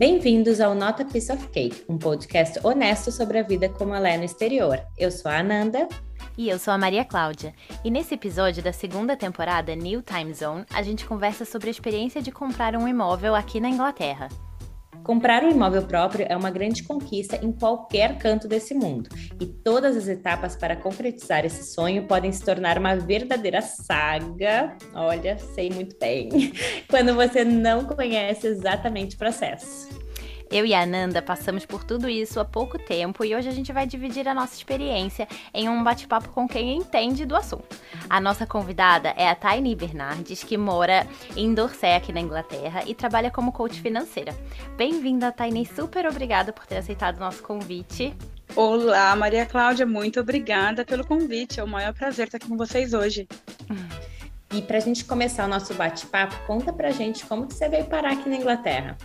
Bem-vindos ao Not a Piece of Cake, um podcast honesto sobre a vida como ela é no exterior. Eu sou a Ananda. E eu sou a Maria Cláudia. E nesse episódio da segunda temporada New Time Zone, a gente conversa sobre a experiência de comprar um imóvel aqui na Inglaterra. Comprar um imóvel próprio é uma grande conquista em qualquer canto desse mundo, e todas as etapas para concretizar esse sonho podem se tornar uma verdadeira saga. Olha, sei muito bem, quando você não conhece exatamente o processo. Eu e a Ananda passamos por tudo isso há pouco tempo e hoje a gente vai dividir a nossa experiência em um bate-papo com quem entende do assunto. A nossa convidada é a Taini Bernardes, que mora em Dorset, aqui na Inglaterra, e trabalha como coach financeira. Bem-vinda, Taini. Super obrigada por ter aceitado o nosso convite. Olá, Maria Cláudia. Muito obrigada pelo convite. É o maior prazer estar aqui com vocês hoje. E para a gente começar o nosso bate-papo, conta pra gente como que você veio parar aqui na Inglaterra.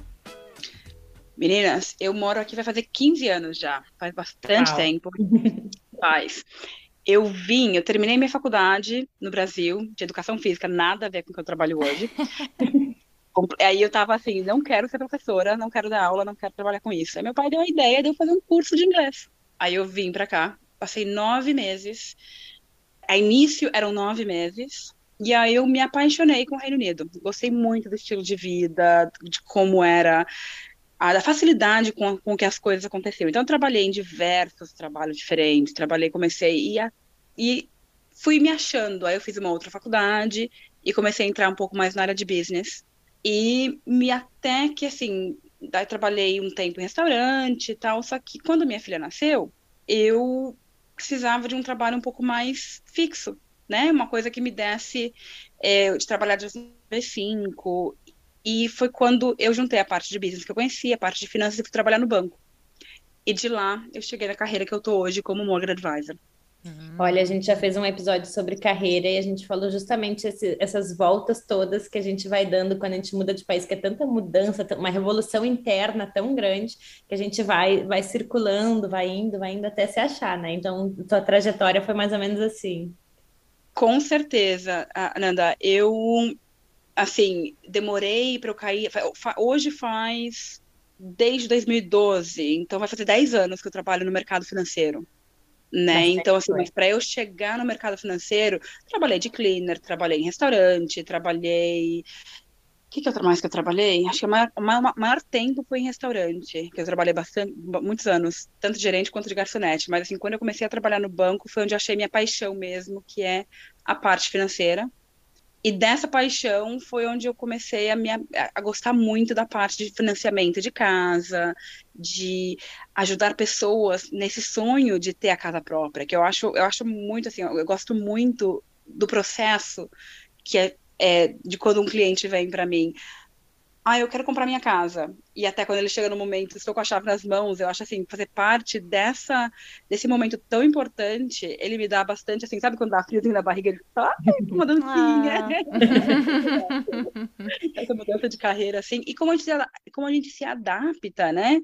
Meninas, eu moro aqui vai fazer 15 anos já, faz bastante Uau. tempo. Faz. Eu vim, eu terminei minha faculdade no Brasil de educação física, nada a ver com o que eu trabalho hoje. Aí eu tava assim, não quero ser professora, não quero dar aula, não quero trabalhar com isso. Aí meu pai deu a ideia de eu fazer um curso de inglês. Aí eu vim para cá, passei nove meses. A início eram nove meses. E aí eu me apaixonei com o Reino Unido. Gostei muito do estilo de vida, de como era a da facilidade com, com que as coisas aconteceram. Então, eu trabalhei em diversos trabalhos diferentes, trabalhei, comecei e, a, e fui me achando. Aí eu fiz uma outra faculdade e comecei a entrar um pouco mais na área de business. E me até que, assim, daí trabalhei um tempo em restaurante e tal, só que quando minha filha nasceu, eu precisava de um trabalho um pouco mais fixo, né? Uma coisa que me desse é, de trabalhar de 5 e foi quando eu juntei a parte de business que eu conhecia, a parte de finanças e fui trabalhar no banco. E de lá eu cheguei na carreira que eu tô hoje como mortgage advisor. Uhum. Olha, a gente já fez um episódio sobre carreira e a gente falou justamente esse, essas voltas todas que a gente vai dando quando a gente muda de país, que é tanta mudança, uma revolução interna tão grande que a gente vai, vai circulando, vai indo, vai indo até se achar, né? Então, tua trajetória foi mais ou menos assim. Com certeza, Ananda. Eu assim, demorei para eu cair. Hoje faz desde 2012, então vai fazer 10 anos que eu trabalho no mercado financeiro. Né? então, assim, mas para eu chegar no mercado financeiro, trabalhei de cleaner, trabalhei em restaurante, trabalhei. O que, que outra mais que eu trabalhei? Acho que o maior, maior, maior, tempo foi em restaurante, que eu trabalhei bastante, muitos anos, tanto de gerente quanto de garçonete. Mas, assim, quando eu comecei a trabalhar no banco, foi onde eu achei minha paixão mesmo, que é a parte financeira. E dessa paixão foi onde eu comecei a, me, a gostar muito da parte de financiamento de casa, de ajudar pessoas nesse sonho de ter a casa própria, que eu acho, eu acho muito assim, eu gosto muito do processo que é, é de quando um cliente vem para mim, ah, eu quero comprar minha casa. E até quando ele chega no momento, estou com a chave nas mãos, eu acho assim, fazer parte dessa, desse momento tão importante, ele me dá bastante, assim, sabe quando dá friozinho na barriga, ele fala, ah, uma dancinha. Ah. Essa mudança de carreira, assim, e como a, gente, como a gente se adapta, né?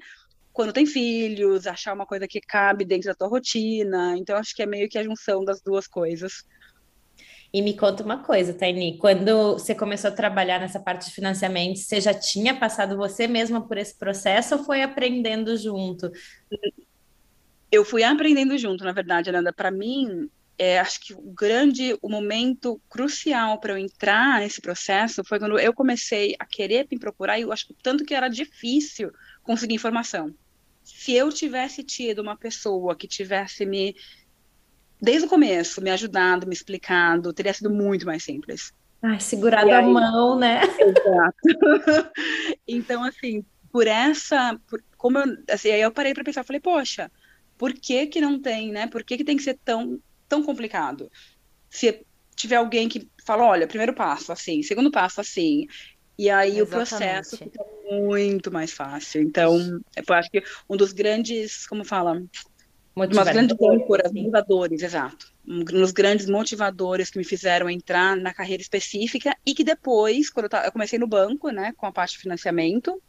Quando tem filhos, achar uma coisa que cabe dentro da tua rotina. Então, acho que é meio que a junção das duas coisas. E me conta uma coisa, Taini, quando você começou a trabalhar nessa parte de financiamento, você já tinha passado você mesma por esse processo ou foi aprendendo junto? Eu fui aprendendo junto, na verdade, Ananda. Para mim, é, acho que o grande, o momento crucial para eu entrar nesse processo foi quando eu comecei a querer me procurar, e eu acho que tanto que era difícil conseguir informação. Se eu tivesse tido uma pessoa que tivesse me desde o começo, me ajudado, me explicado, teria sido muito mais simples. Ai, segurado aí, a mão, né? Exato. então, assim, por essa, por, como eu, assim, aí eu parei para pensar, falei, poxa, por que que não tem, né? Por que que tem que ser tão, tão complicado? Se tiver alguém que fala, olha, primeiro passo assim, segundo passo assim, e aí Exatamente. o processo fica muito mais fácil. Então, eu acho que um dos grandes, como fala, Motivadores. Umas grandes âncoras, motivadores, exato. Um dos grandes motivadores que me fizeram entrar na carreira específica e que depois, quando eu, tava, eu comecei no banco, né, com a parte de financiamento,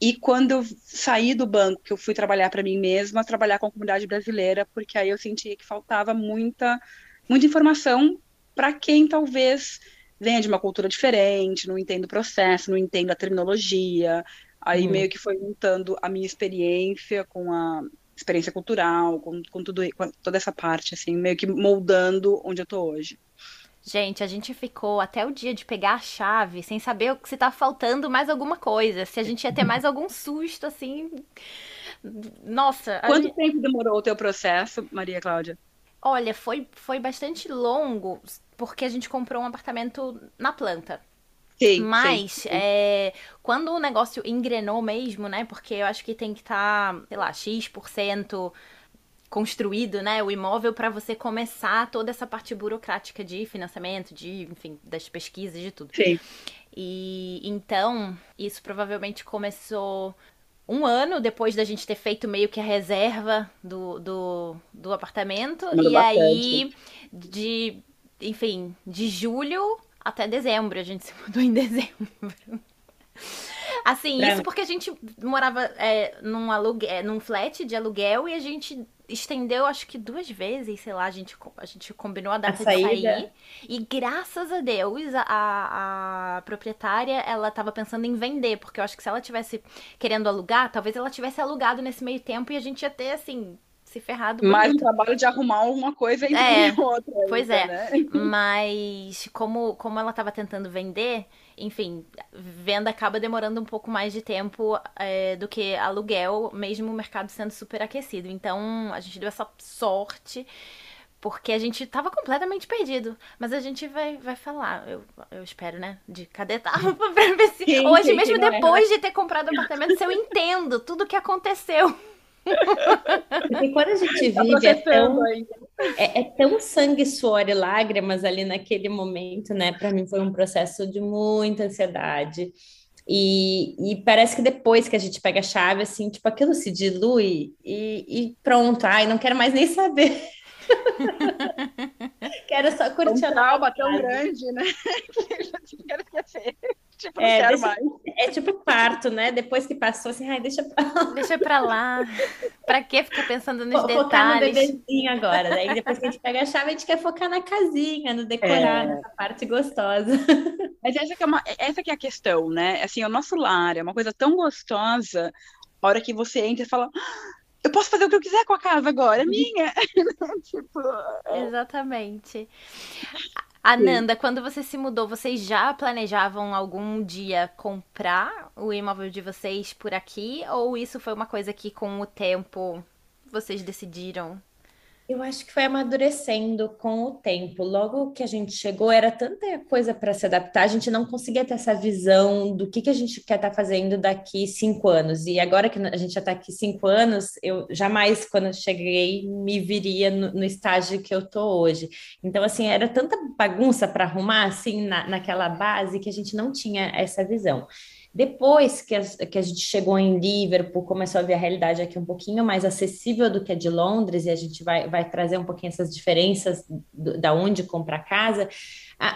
e quando eu saí do banco, que eu fui trabalhar para mim mesma, trabalhar com a comunidade brasileira, porque aí eu sentia que faltava muita, muita informação para quem talvez venha de uma cultura diferente, não entenda o processo, não entenda a terminologia, Aí hum. meio que foi juntando a minha experiência com a experiência cultural, com, com tudo, com toda essa parte, assim, meio que moldando onde eu tô hoje. Gente, a gente ficou até o dia de pegar a chave sem saber se tá faltando mais alguma coisa, se a gente ia ter mais algum susto, assim. Nossa. Quanto gente... tempo demorou o teu processo, Maria Cláudia? Olha, foi, foi bastante longo, porque a gente comprou um apartamento na planta. Sim, Mas sim, sim. É, quando o negócio engrenou mesmo, né? Porque eu acho que tem que estar, tá, sei lá, X% construído, né, o imóvel para você começar toda essa parte burocrática de financiamento, de, enfim, das pesquisas, de tudo. Sim. E então, isso provavelmente começou um ano depois da gente ter feito meio que a reserva do, do, do apartamento. e bastante. aí, de, enfim, de julho até dezembro. A gente se mudou em dezembro. Assim, isso porque a gente morava é, num, alugue... É, num flat de aluguel e a gente estendeu, acho que duas vezes, sei lá, a gente, a gente combinou a data a de sair. E graças a Deus, a, a proprietária, ela tava pensando em vender, porque eu acho que se ela tivesse querendo alugar, talvez ela tivesse alugado nesse meio tempo e a gente ia ter, assim, se ferrado. Mais um trabalho de arrumar alguma coisa entre é, outra. Pois ainda, é. Né? Mas como, como ela estava tentando vender, enfim, venda acaba demorando um pouco mais de tempo é, do que aluguel, mesmo o mercado sendo super aquecido. Então a gente deu essa sorte. Porque a gente tava completamente perdido. Mas a gente vai, vai falar, eu, eu espero, né? De cadê tava pra ver se. Sim, hoje, sim, mesmo é depois é. de ter comprado o apartamento, se eu entendo tudo o que aconteceu. Porque quando a gente tá vive é tão, é, é, tão sangue, suor e lágrimas ali naquele momento, né? Para mim foi um processo de muita ansiedade. E, e, parece que depois que a gente pega a chave, assim, tipo, aquilo se dilui e, e pronto. Ai, não quero mais nem saber. quero só curtir um trauma tão grande, né? quero esquecer. Tipo, é, quero deixa, mais. É tipo parto, né? Depois que passou, assim, ai, deixa pra lá. Deixa pra lá. Pra que ficar pensando nos Vou detalhes? Focar no bebezinho agora. Daí depois que a gente pega a chave, a gente quer focar na casinha, no decorar, é. nessa parte gostosa. Mas essa que, é uma, essa que é a questão, né? Assim, o nosso lar é uma coisa tão gostosa, a hora que você entra e fala eu posso fazer o que eu quiser com a casa agora, é minha. tipo, é... Exatamente. Ananda, quando você se mudou, vocês já planejavam algum dia comprar o imóvel de vocês por aqui? Ou isso foi uma coisa que com o tempo vocês decidiram? Eu acho que foi amadurecendo com o tempo. Logo que a gente chegou, era tanta coisa para se adaptar, a gente não conseguia ter essa visão do que, que a gente quer estar tá fazendo daqui cinco anos. E agora que a gente já está aqui cinco anos, eu jamais, quando eu cheguei, me viria no, no estágio que eu estou hoje. Então, assim, era tanta bagunça para arrumar, assim, na, naquela base, que a gente não tinha essa visão. Depois que a, que a gente chegou em Liverpool, começou a ver a realidade aqui um pouquinho mais acessível do que a de Londres, e a gente vai, vai trazer um pouquinho essas diferenças do, da onde comprar casa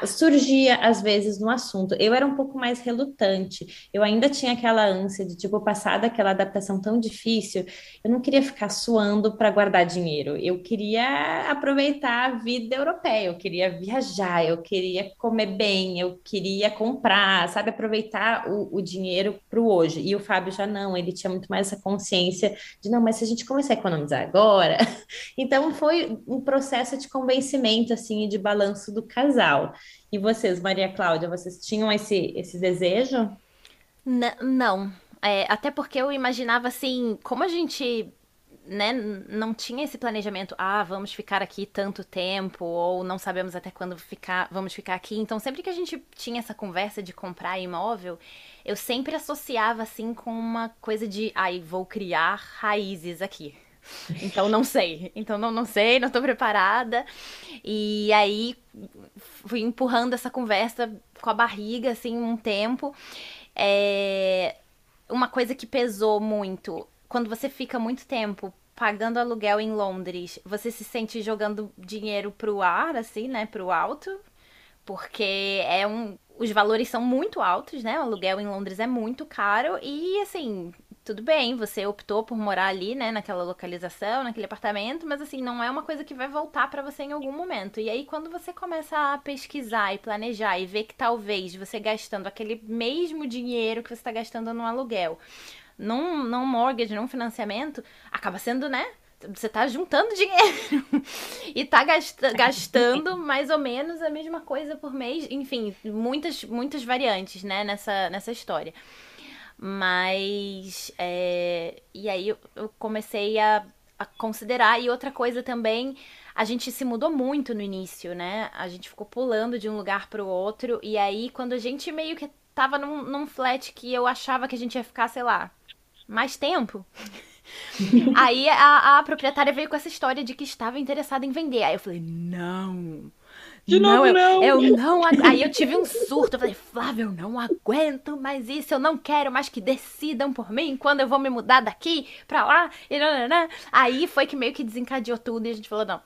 surgia às vezes no assunto. Eu era um pouco mais relutante. Eu ainda tinha aquela ânsia de tipo passar daquela adaptação tão difícil. Eu não queria ficar suando para guardar dinheiro. Eu queria aproveitar a vida europeia. Eu queria viajar. Eu queria comer bem. Eu queria comprar, sabe, aproveitar o, o dinheiro para o hoje. E o Fábio já não. Ele tinha muito mais essa consciência de não, mas se a gente começar a economizar agora, então foi um processo de convencimento assim e de balanço do casal. E vocês, Maria Cláudia, vocês tinham esse, esse desejo? N não. É, até porque eu imaginava assim, como a gente né, não tinha esse planejamento, ah, vamos ficar aqui tanto tempo, ou não sabemos até quando ficar, vamos ficar aqui. Então, sempre que a gente tinha essa conversa de comprar imóvel, eu sempre associava assim com uma coisa de, ai, vou criar raízes aqui. Então não sei. Então não, não sei, não tô preparada. E aí fui empurrando essa conversa com a barriga, assim, um tempo. É... Uma coisa que pesou muito, quando você fica muito tempo pagando aluguel em Londres, você se sente jogando dinheiro pro ar, assim, né, pro alto, porque é um, os valores são muito altos, né? O aluguel em Londres é muito caro e assim, tudo bem, você optou por morar ali, né, naquela localização, naquele apartamento, mas assim, não é uma coisa que vai voltar para você em algum momento. E aí, quando você começa a pesquisar e planejar e ver que talvez você gastando aquele mesmo dinheiro que você está gastando no aluguel, num, num mortgage, num financiamento, acaba sendo, né? Você tá juntando dinheiro e tá gastando mais ou menos a mesma coisa por mês. Enfim, muitas, muitas variantes, né, nessa, nessa história. Mas. É, e aí eu comecei a, a considerar. E outra coisa também, a gente se mudou muito no início, né? A gente ficou pulando de um lugar para o outro. E aí, quando a gente meio que tava num, num flat que eu achava que a gente ia ficar, sei lá, mais tempo. aí a, a proprietária veio com essa história de que estava interessada em vender. Aí eu falei, não, de não, novo, eu, não. Eu não. Aí eu tive um surto. Eu falei, Flávio, eu não aguento mais isso. Eu não quero mais que decidam por mim quando eu vou me mudar daqui pra lá. E. Aí foi que meio que desencadeou tudo e a gente falou, não.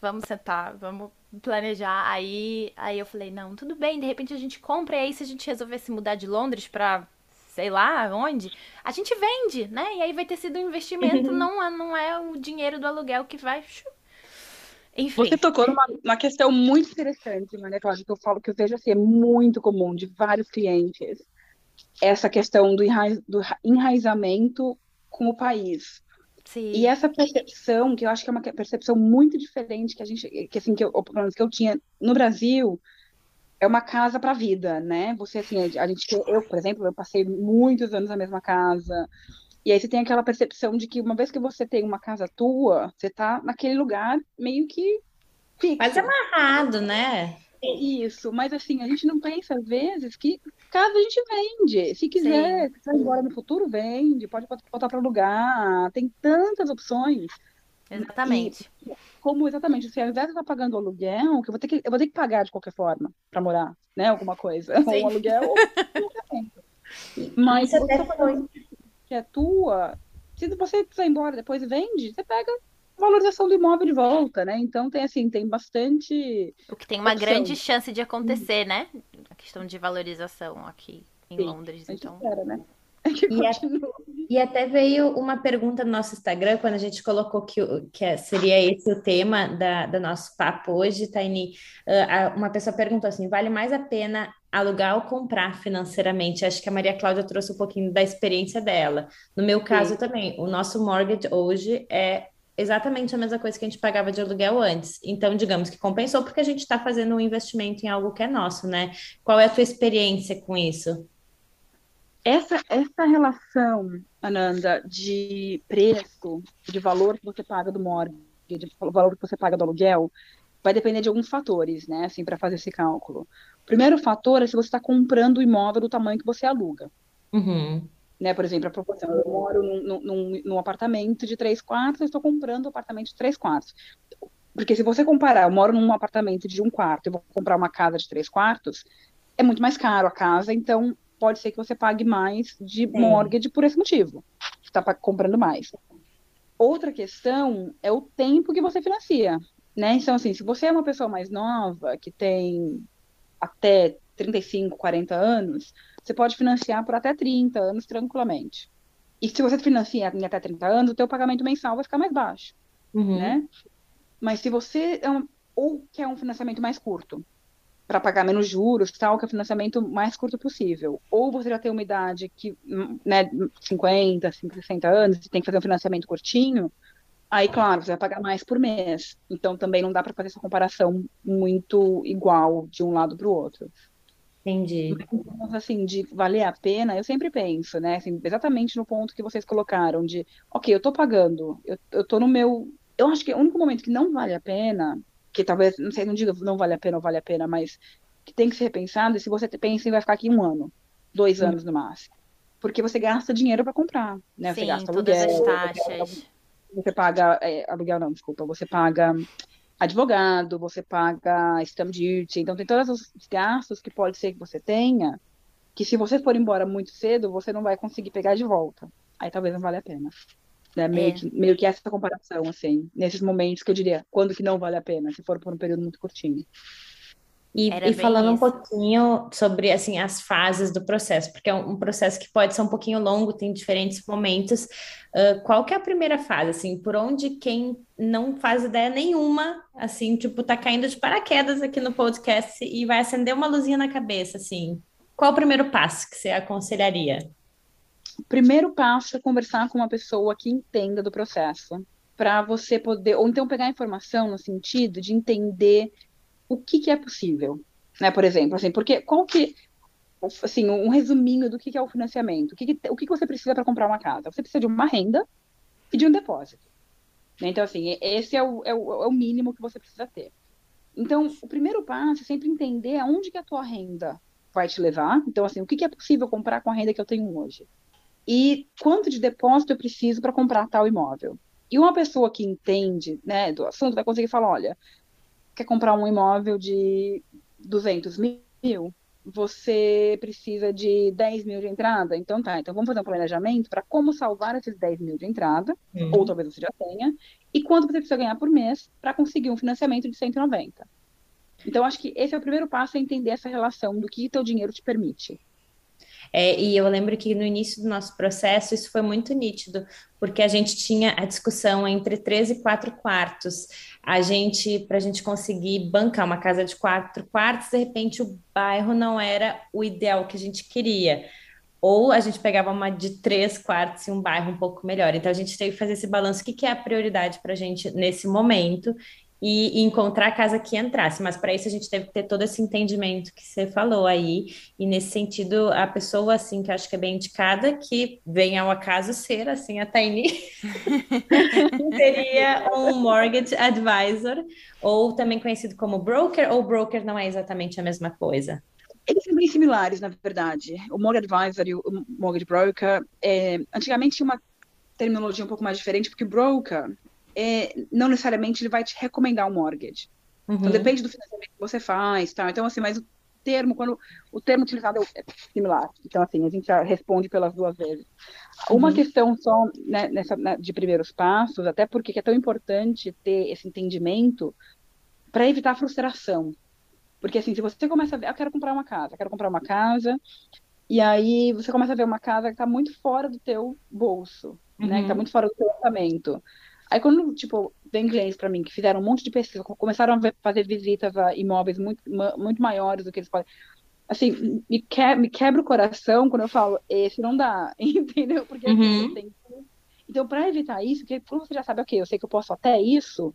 Vamos sentar, vamos planejar. Aí, aí eu falei, não, tudo bem, de repente a gente compra. E aí, se a gente resolver se mudar de Londres pra sei lá onde, a gente vende, né? E aí vai ter sido um investimento, não, é, não é o dinheiro do aluguel que vai enfim. Você tocou numa, numa questão muito interessante, Maria Cláudia, que eu falo que eu vejo assim, é muito comum de vários clientes, essa questão do, enraiz, do enraizamento com o país. Sim. E essa percepção, que eu acho que é uma percepção muito diferente que a gente, que assim, que eu, que eu tinha no Brasil, é uma casa para a vida, né? Você assim, a gente, eu, por exemplo, eu passei muitos anos na mesma casa, e aí você tem aquela percepção de que uma vez que você tem uma casa tua, você tá naquele lugar meio que fixo. Quase amarrado, né? É isso, mas assim, a gente não pensa às vezes que casa a gente vende. Se quiser, se vai embora no futuro, vende, pode botar para alugar, tem tantas opções. Exatamente. E, como exatamente, se ao invés de estar pagando aluguel, que eu vou ter que, eu vou ter que pagar de qualquer forma para morar, né? Alguma coisa. Sim. Ou um aluguel ou um Mas Isso até foi que é tua, se você quiser embora depois vende, você pega a valorização do imóvel de volta, né? Então tem assim, tem bastante. O que tem uma opção. grande chance de acontecer, hum. né? A questão de valorização aqui em Sim, Londres. então. Espera, né? E, a, e, até veio uma pergunta no nosso Instagram, quando a gente colocou que, que é, seria esse o tema da, do nosso papo hoje, Taini. Uh, uma pessoa perguntou assim: vale mais a pena alugar ou comprar financeiramente? Acho que a Maria Cláudia trouxe um pouquinho da experiência dela. No meu caso Sim. também, o nosso mortgage hoje é exatamente a mesma coisa que a gente pagava de aluguel antes. Então, digamos que compensou porque a gente está fazendo um investimento em algo que é nosso, né? Qual é a tua experiência com isso? Essa, essa relação, Ananda, de preço, de valor que você paga do mortgage, de valor que você paga do aluguel, vai depender de alguns fatores, né, assim, para fazer esse cálculo. Primeiro fator é se você está comprando o imóvel do tamanho que você aluga. Uhum. Né, por exemplo, a proporção, eu moro num, num, num apartamento de três quartos, eu estou comprando um apartamento de três quartos. Porque se você comparar, eu moro num apartamento de um quarto e vou comprar uma casa de três quartos, é muito mais caro a casa, então pode ser que você pague mais de Sim. mortgage por esse motivo. Está comprando mais. Outra questão é o tempo que você financia. Né? Então, assim, se você é uma pessoa mais nova, que tem até 35, 40 anos, você pode financiar por até 30 anos tranquilamente. E se você financia em até 30 anos, o teu pagamento mensal vai ficar mais baixo, uhum. né? Mas se você é um, ou quer um financiamento mais curto, para pagar menos juros, tal, que é o financiamento mais curto possível. Ou você já tem uma idade que, né, 50, 60 anos, e tem que fazer um financiamento curtinho, aí, claro, você vai pagar mais por mês. Então, também não dá para fazer essa comparação muito igual de um lado para o outro. Entendi. Mas, assim, de valer a pena, eu sempre penso, né, assim, exatamente no ponto que vocês colocaram, de, ok, eu tô pagando, eu, tô no meu... Eu acho que o único momento que não vale a pena que talvez, não sei, não diga não vale a pena ou vale a pena, mas que tem que ser repensado, e se você pensa em vai ficar aqui um ano, dois anos no máximo. Porque você gasta dinheiro para comprar, né? Sim, você gasta todas aluguel, as taxas. Você paga, é, aluguel não, desculpa, você paga advogado, você paga stamp duty, então tem todos os gastos que pode ser que você tenha, que se você for embora muito cedo, você não vai conseguir pegar de volta. Aí talvez não valha a pena. Né? Meio, é. que, meio que essa comparação, assim, nesses momentos que eu diria, quando que não vale a pena, se for por um período muito curtinho. E, e falando isso. um pouquinho sobre assim as fases do processo, porque é um, processo que pode ser um pouquinho longo, tem diferentes momentos. Uh, qual que é a primeira fase, assim, por onde quem não faz ideia nenhuma, assim, tipo, tá caindo de paraquedas aqui no podcast e vai acender uma luzinha na cabeça, assim. Qual o primeiro passo que você aconselharia? O primeiro passo é conversar com uma pessoa que entenda do processo, para você poder, ou então pegar informação no sentido de entender o que, que é possível, né? Por exemplo, assim, porque qual que assim, um resuminho do que, que é o financiamento. O que, que o que, que você precisa para comprar uma casa? Você precisa de uma renda e de um depósito. Então, assim, esse é o, é, o, é o mínimo que você precisa ter. Então, o primeiro passo é sempre entender aonde que a tua renda vai te levar. Então, assim, o que, que é possível comprar com a renda que eu tenho hoje? E quanto de depósito eu preciso para comprar tal imóvel? E uma pessoa que entende né, do assunto vai conseguir falar, olha, quer comprar um imóvel de 200 mil, você precisa de 10 mil de entrada. Então tá, então vamos fazer um planejamento para como salvar esses 10 mil de entrada, uhum. ou talvez você já tenha, e quanto você precisa ganhar por mês para conseguir um financiamento de 190. Então acho que esse é o primeiro passo, é entender essa relação do que teu dinheiro te permite. É, e eu lembro que no início do nosso processo isso foi muito nítido, porque a gente tinha a discussão entre três e quatro quartos. A gente, para a gente conseguir bancar uma casa de quatro quartos, de repente o bairro não era o ideal que a gente queria. Ou a gente pegava uma de três quartos e um bairro um pouco melhor. Então a gente teve que fazer esse balanço. O que, que é a prioridade para a gente nesse momento? E, encontrar a casa que entrasse. Mas para isso a gente teve que ter todo esse entendimento que você falou aí. E nesse sentido, a pessoa assim que acho que é bem indicada, que vem ao acaso ser assim a Taini, seria um mortgage advisor, ou também conhecido como broker, ou broker não é exatamente a mesma coisa. Eles são bem similares, na verdade. O mortgage advisor e o mortgage broker, é, antigamente tinha uma terminologia um pouco mais diferente, porque broker é, não necessariamente ele vai te recomendar um mortgage. Então, uhum. Então depende do financiamento que você faz, tá? Então assim, mas o termo quando o termo utilizado é similar. Então assim, a gente já responde pelas duas vezes. Uhum. Uma questão só né, nessa né, de primeiros passos, até porque é tão importante ter esse entendimento para evitar frustração. Porque assim, se você começa a ver, ah, eu quero comprar uma casa, quero comprar uma casa, e aí você começa a ver uma casa que está muito fora do teu bolso, uhum. né? Que está uhum. muito fora do teu orçamento. Aí quando, tipo, vem clientes para mim que fizeram um monte de pesquisa, começaram a fazer visitas a imóveis muito, muito maiores do que eles podem. Assim, me, que, me quebra o coração quando eu falo, esse não dá, entendeu? Porque assim, uhum. tem... Então, para evitar isso, porque quando você já sabe, ok, eu sei que eu posso até isso,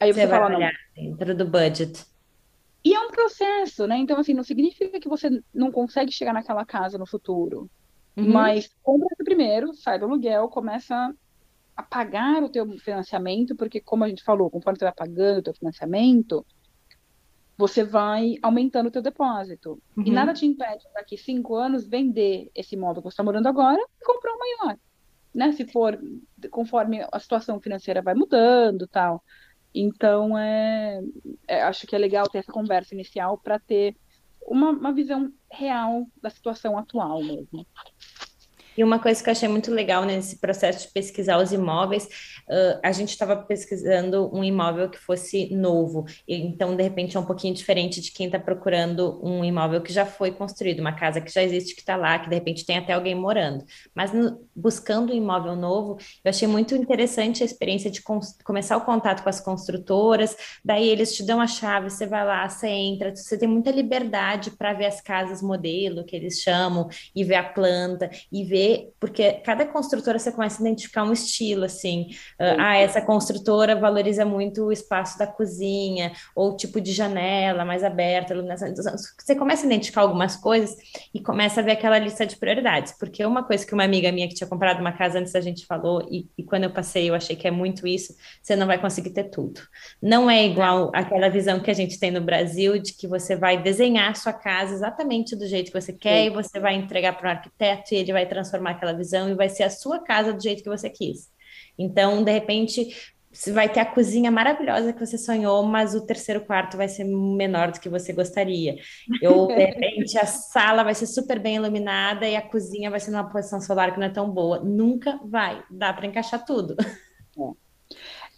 aí você, você fala, não. Dentro do budget. E é um processo, né? Então, assim, não significa que você não consegue chegar naquela casa no futuro. Uhum. Mas compra primeiro, sai do aluguel, começa a pagar o teu financiamento, porque como a gente falou, conforme você vai pagando o teu financiamento, você vai aumentando o teu depósito. Uhum. E nada te impede daqui cinco anos vender esse imóvel que você está morando agora e comprar um maior. Né? Se for conforme a situação financeira vai mudando tal. Então, é, é acho que é legal ter essa conversa inicial para ter uma, uma visão real da situação atual mesmo. E uma coisa que eu achei muito legal nesse processo de pesquisar os imóveis, uh, a gente estava pesquisando um imóvel que fosse novo, então de repente é um pouquinho diferente de quem está procurando um imóvel que já foi construído, uma casa que já existe, que está lá, que de repente tem até alguém morando. Mas no, buscando um imóvel novo, eu achei muito interessante a experiência de começar o contato com as construtoras, daí eles te dão a chave, você vai lá, você entra, você tem muita liberdade para ver as casas modelo, que eles chamam, e ver a planta, e ver ver, porque cada construtora você começa a identificar um estilo, assim, uh, ah, essa construtora valoriza muito o espaço da cozinha, ou o tipo de janela mais aberta, iluminação. Então, você começa a identificar algumas coisas e começa a ver aquela lista de prioridades, porque uma coisa que uma amiga minha que tinha comprado uma casa antes da gente falou, e, e quando eu passei eu achei que é muito isso, você não vai conseguir ter tudo. Não é igual aquela visão que a gente tem no Brasil de que você vai desenhar a sua casa exatamente do jeito que você quer Sim. e você vai entregar para o arquiteto e ele vai transformar transformar aquela visão e vai ser a sua casa do jeito que você quis. Então, de repente, você vai ter a cozinha maravilhosa que você sonhou, mas o terceiro quarto vai ser menor do que você gostaria. Ou, de repente, a sala vai ser super bem iluminada e a cozinha vai ser numa posição solar que não é tão boa. Nunca vai, dá para encaixar tudo. É.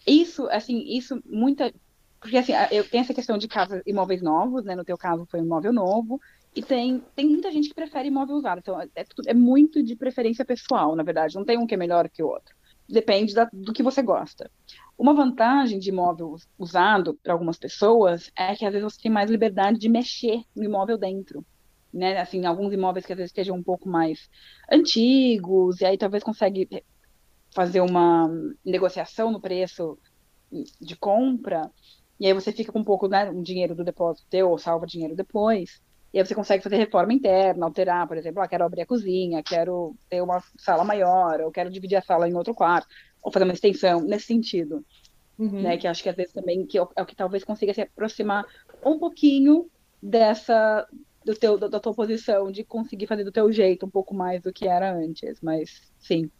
Isso, assim, isso muita porque assim, eu tenho essa questão de casa, imóveis novos, né? No teu caso foi um imóvel novo, e tem, tem muita gente que prefere imóvel usado. Então, é, é muito de preferência pessoal, na verdade. Não tem um que é melhor que o outro. Depende da, do que você gosta. Uma vantagem de imóvel usado para algumas pessoas é que às vezes você tem mais liberdade de mexer no imóvel dentro. Né? Assim, alguns imóveis que às vezes estejam um pouco mais antigos, e aí talvez consegue fazer uma negociação no preço de compra, e aí você fica com um pouco, né, um dinheiro do depósito teu, ou salva dinheiro depois. E aí você consegue fazer reforma interna, alterar, por exemplo, ah, quero abrir a cozinha, quero ter uma sala maior, ou quero dividir a sala em outro quarto, ou fazer uma extensão, nesse sentido. Uhum. Né, que acho que às vezes também que é o que talvez consiga se aproximar um pouquinho dessa do teu, da tua posição de conseguir fazer do teu jeito um pouco mais do que era antes, mas sim.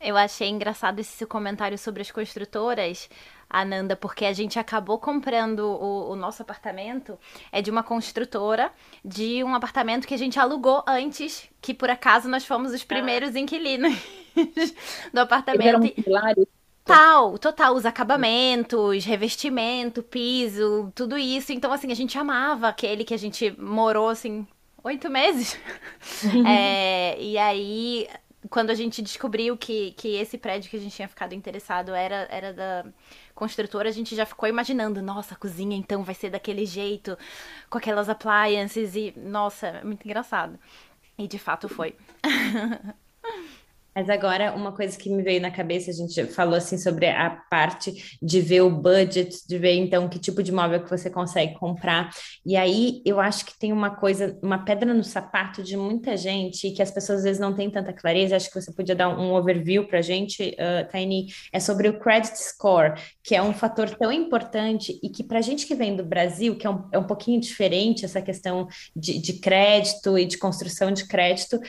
Eu achei engraçado esse seu comentário sobre as construtoras, Ananda, porque a gente acabou comprando o, o, nosso apartamento, é de uma construtora, de um apartamento que a gente alugou antes, que por acaso nós fomos os primeiros ah. inquilinos do apartamento. Eram pilares. Tal, total, os acabamentos, revestimento, piso, tudo isso. Então, assim, a gente amava aquele que a gente morou, assim, oito meses. é, e aí, quando a gente descobriu que, que esse prédio que a gente tinha ficado interessado era, era da construtora, a gente já ficou imaginando, nossa, a cozinha então vai ser daquele jeito, com aquelas appliances e, nossa, é muito engraçado. E de fato foi. Mas agora, uma coisa que me veio na cabeça, a gente falou assim sobre a parte de ver o budget, de ver então que tipo de móvel que você consegue comprar. E aí eu acho que tem uma coisa, uma pedra no sapato de muita gente que as pessoas às vezes não têm tanta clareza. Acho que você podia dar um overview para a gente, uh, Tiny, é sobre o credit score, que é um fator tão importante e que para a gente que vem do Brasil, que é um, é um pouquinho diferente essa questão de, de crédito e de construção de crédito,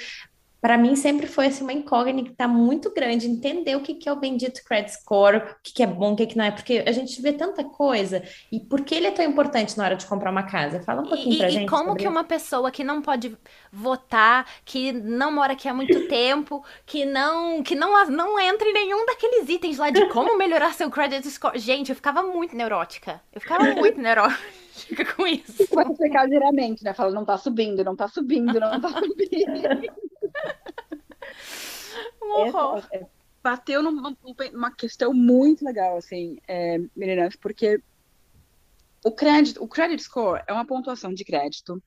para mim sempre foi assim, uma incógnita muito grande entender o que, que é o bendito credit score, o que, que é bom, o que, que não é, porque a gente vê tanta coisa e por que ele é tão importante na hora de comprar uma casa? Fala um pouquinho e, pra e gente. E como que uma pessoa que não pode votar, que não mora aqui há muito tempo, que não que não, não entra em nenhum daqueles itens lá de como melhorar seu credit score. Gente, eu ficava muito neurótica. Eu ficava muito neurótica com isso. Vai explicar geralmente, né? Fala, não tá subindo, não tá subindo, não tá subindo. Essa, é, bateu numa, numa, questão muito legal, assim, é, meninas, porque o crédito, o credit score é uma pontuação de crédito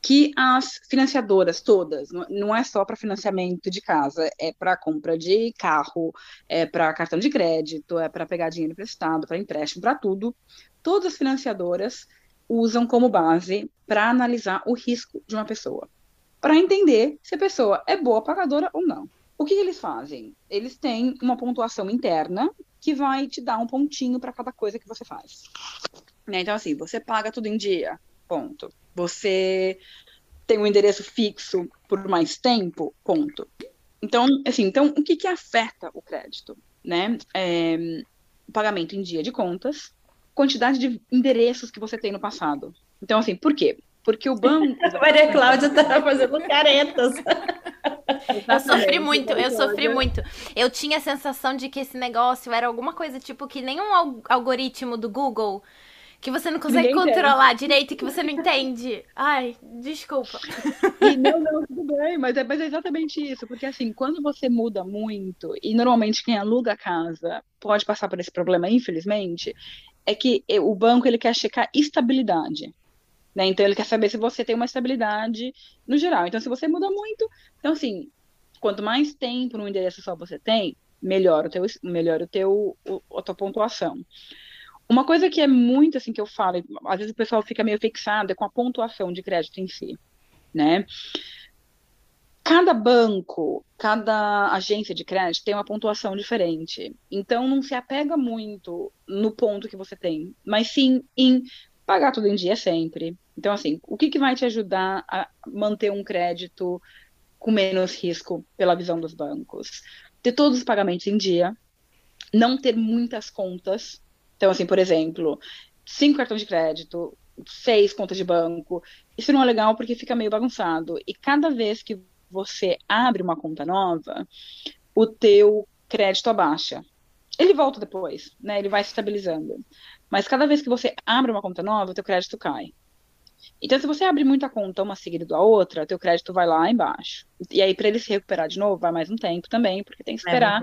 que as financiadoras todas, não é só para financiamento de casa, é para compra de carro, é para cartão de crédito, é para pegar dinheiro emprestado, para empréstimo, para tudo. Todas as financiadoras usam como base para analisar o risco de uma pessoa para entender se a pessoa é boa pagadora ou não. O que, eles fazem? Eles têm uma pontuação interna que vai te dar um pontinho para cada coisa que você faz. Né? Então, assim, você paga tudo em dia, ponto. Você tem um endereço fixo por mais tempo, ponto. Então, assim, então o que, que afeta o crédito? Né? É, pagamento em dia de contas, quantidade de endereços que você tem no passado. Então, assim, por quê? Porque o banco. Maria Cláudia estava fazendo caretas. Eu sofri muito, eu sofri muito. Eu tinha a sensação de que esse negócio era alguma coisa tipo que nem um algoritmo do Google que você não consegue Ninguém controlar entende. direito, que você não entende. Ai, desculpa. E não, não, tudo bem, mas é, mas é exatamente isso, porque assim, quando você muda muito, e normalmente quem aluga a casa pode passar por esse problema, infelizmente, é que o banco ele quer checar estabilidade. Né? Então ele quer saber se você tem uma estabilidade no geral. Então, se você muda muito, então assim, quanto mais tempo no endereço só você tem, melhor o teu, melhor o teu, o, a tua pontuação. Uma coisa que é muito assim que eu falo, às vezes o pessoal fica meio fixado é com a pontuação de crédito em si, né? Cada banco, cada agência de crédito tem uma pontuação diferente. Então não se apega muito no ponto que você tem, mas sim em pagar tudo em dia sempre. Então, assim, o que, que vai te ajudar a manter um crédito com menos risco pela visão dos bancos? Ter todos os pagamentos em dia, não ter muitas contas. Então, assim, por exemplo, cinco cartões de crédito, seis contas de banco. Isso não é legal porque fica meio bagunçado. E cada vez que você abre uma conta nova, o teu crédito abaixa. Ele volta depois, né? Ele vai se estabilizando. Mas cada vez que você abre uma conta nova, o teu crédito cai. Então, se você abre muita conta, uma seguida da outra, teu crédito vai lá embaixo. E aí, para ele se recuperar de novo, vai mais um tempo também, porque tem que esperar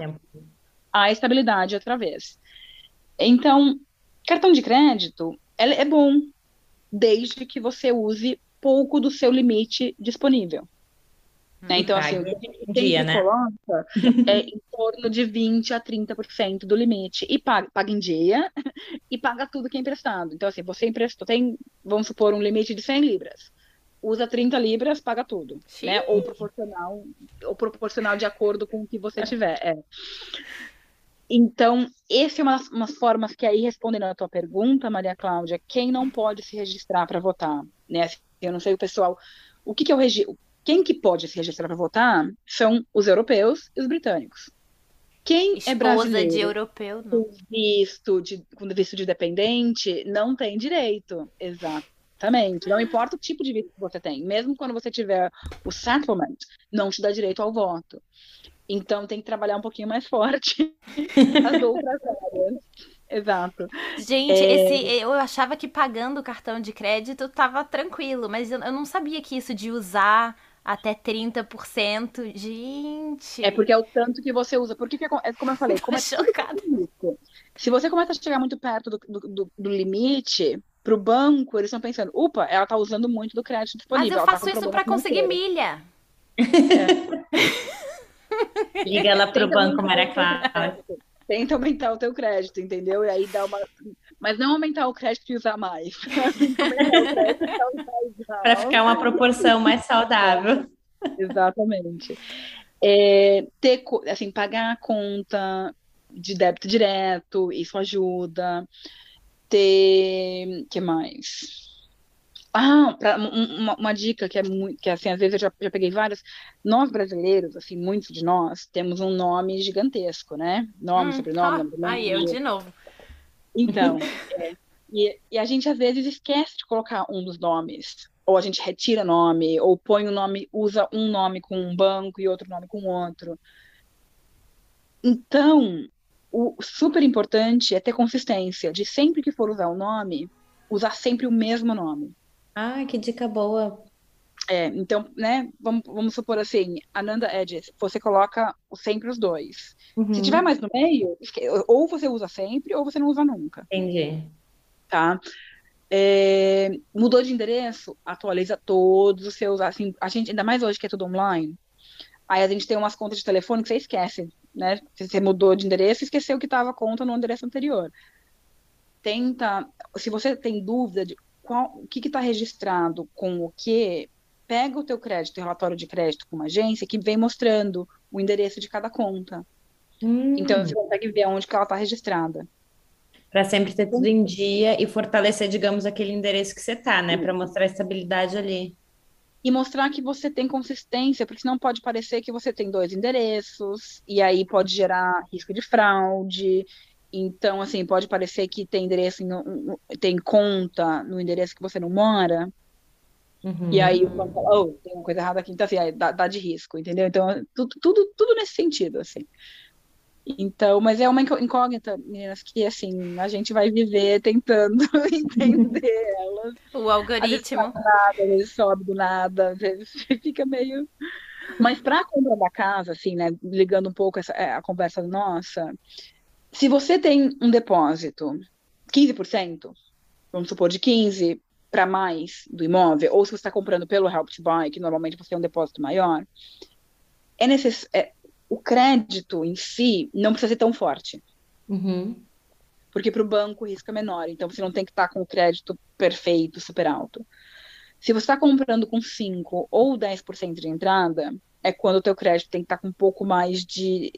a estabilidade outra vez. Então, cartão de crédito é bom, desde que você use pouco do seu limite disponível. Né? Então, assim, o que a gente dia, né? coloca é em torno de 20% a 30% do limite. E paga, paga em dia e paga tudo que é emprestado. Então, assim, você emprestou, tem, vamos supor, um limite de 100 libras. Usa 30 libras, paga tudo. Né? Ou proporcional, ou proporcional de acordo com o que você tiver. É. Então, essa é uma das formas que aí, respondendo a tua pergunta, Maria Cláudia, quem não pode se registrar para votar? Né? Assim, eu não sei o pessoal. O que, que é o registro? Quem que pode se registrar para votar são os europeus e os britânicos. Quem é Esposa é brasileiro de europeu, não. Com visto de, com visto de dependente não tem direito. Exatamente. Não importa o tipo de visto que você tem. Mesmo quando você tiver o settlement, não te dá direito ao voto. Então tem que trabalhar um pouquinho mais forte as outras áreas. Exato. Gente, é... esse, eu achava que pagando o cartão de crédito tava tranquilo, mas eu, eu não sabia que isso de usar até 30%. Gente. É porque é o tanto que você usa. Porque, é como eu falei, como é chocada. Se você começa a chegar muito perto do, do, do, limite, pro banco, eles estão pensando, upa, ela tá usando muito do crédito disponível. Mas eu faço tá isso para conseguir milha. É. Liga lá pro banco, Maria Clara. Tenta aumentar o teu crédito, entendeu? E aí dá uma. Mas não aumentar o crédito e usar mais. Para ficar uma proporção mais saudável. Exatamente. É, ter, assim, pagar a conta de débito direto, isso ajuda. Ter. que mais? Ah, pra, uma, uma, dica que é muito, que assim, às vezes eu já, já peguei várias. Nós brasileiros, assim, muitos de nós, temos um nome gigantesco, né? Nome, hum, sobrenome, ah, Aí, eu de novo. Então, é, e, e, a gente às vezes esquece de colocar um dos nomes. Ou a gente retira nome, ou põe o um nome, usa um nome com um banco e outro nome com outro. Então, o super importante é ter consistência, de sempre que for usar o nome, usar sempre o mesmo nome. Ah, que dica boa. É, então, né, vamos, vamos supor assim, Ananda Edges, você coloca sempre os dois. Uhum. Se tiver mais no meio, ou você usa sempre, ou você não usa nunca. Entendi. Tá? É, mudou de endereço, atualiza todos os seus, assim, a gente, ainda mais hoje que é tudo online, aí a gente tem umas contas de telefone que você esquece, né? Você mudou de endereço, esqueceu que estava a conta no endereço anterior. Tenta, se você tem dúvida de qual, o que está registrado com o que, pega o teu crédito, relatório de crédito com uma agência que vem mostrando o endereço de cada conta. Hum. Então você consegue ver onde que ela está registrada. Para sempre ter tudo em dia e fortalecer, digamos, aquele endereço que você está, né? Para mostrar a estabilidade ali. E mostrar que você tem consistência, porque senão pode parecer que você tem dois endereços, e aí pode gerar risco de fraude, então, assim, pode parecer que tem endereço, tem conta no endereço que você não mora. Uhum. E aí o banco fala, oh, tem uma coisa errada aqui, então assim, dá, dá, de risco, entendeu? Então, tudo, tudo, tudo nesse sentido, assim. Então, mas é uma incógnita, meninas, que assim, a gente vai viver tentando entender elas. O algoritmo. Às vezes, nada, vezes sobe do nada, às vezes fica meio. Mas para a compra da casa, assim, né, ligando um pouco essa, é, a conversa nossa, se você tem um depósito 15%, vamos supor de 15% para mais do imóvel, ou se você está comprando pelo Help to Buy, que normalmente você tem um depósito maior, é necess... É, o crédito em si não precisa ser tão forte. Uhum. Porque para o banco o risco é menor, então você não tem que estar tá com o crédito perfeito, super alto. Se você está comprando com 5 ou 10% de entrada, é quando o teu crédito tem que estar tá com um pouco mais de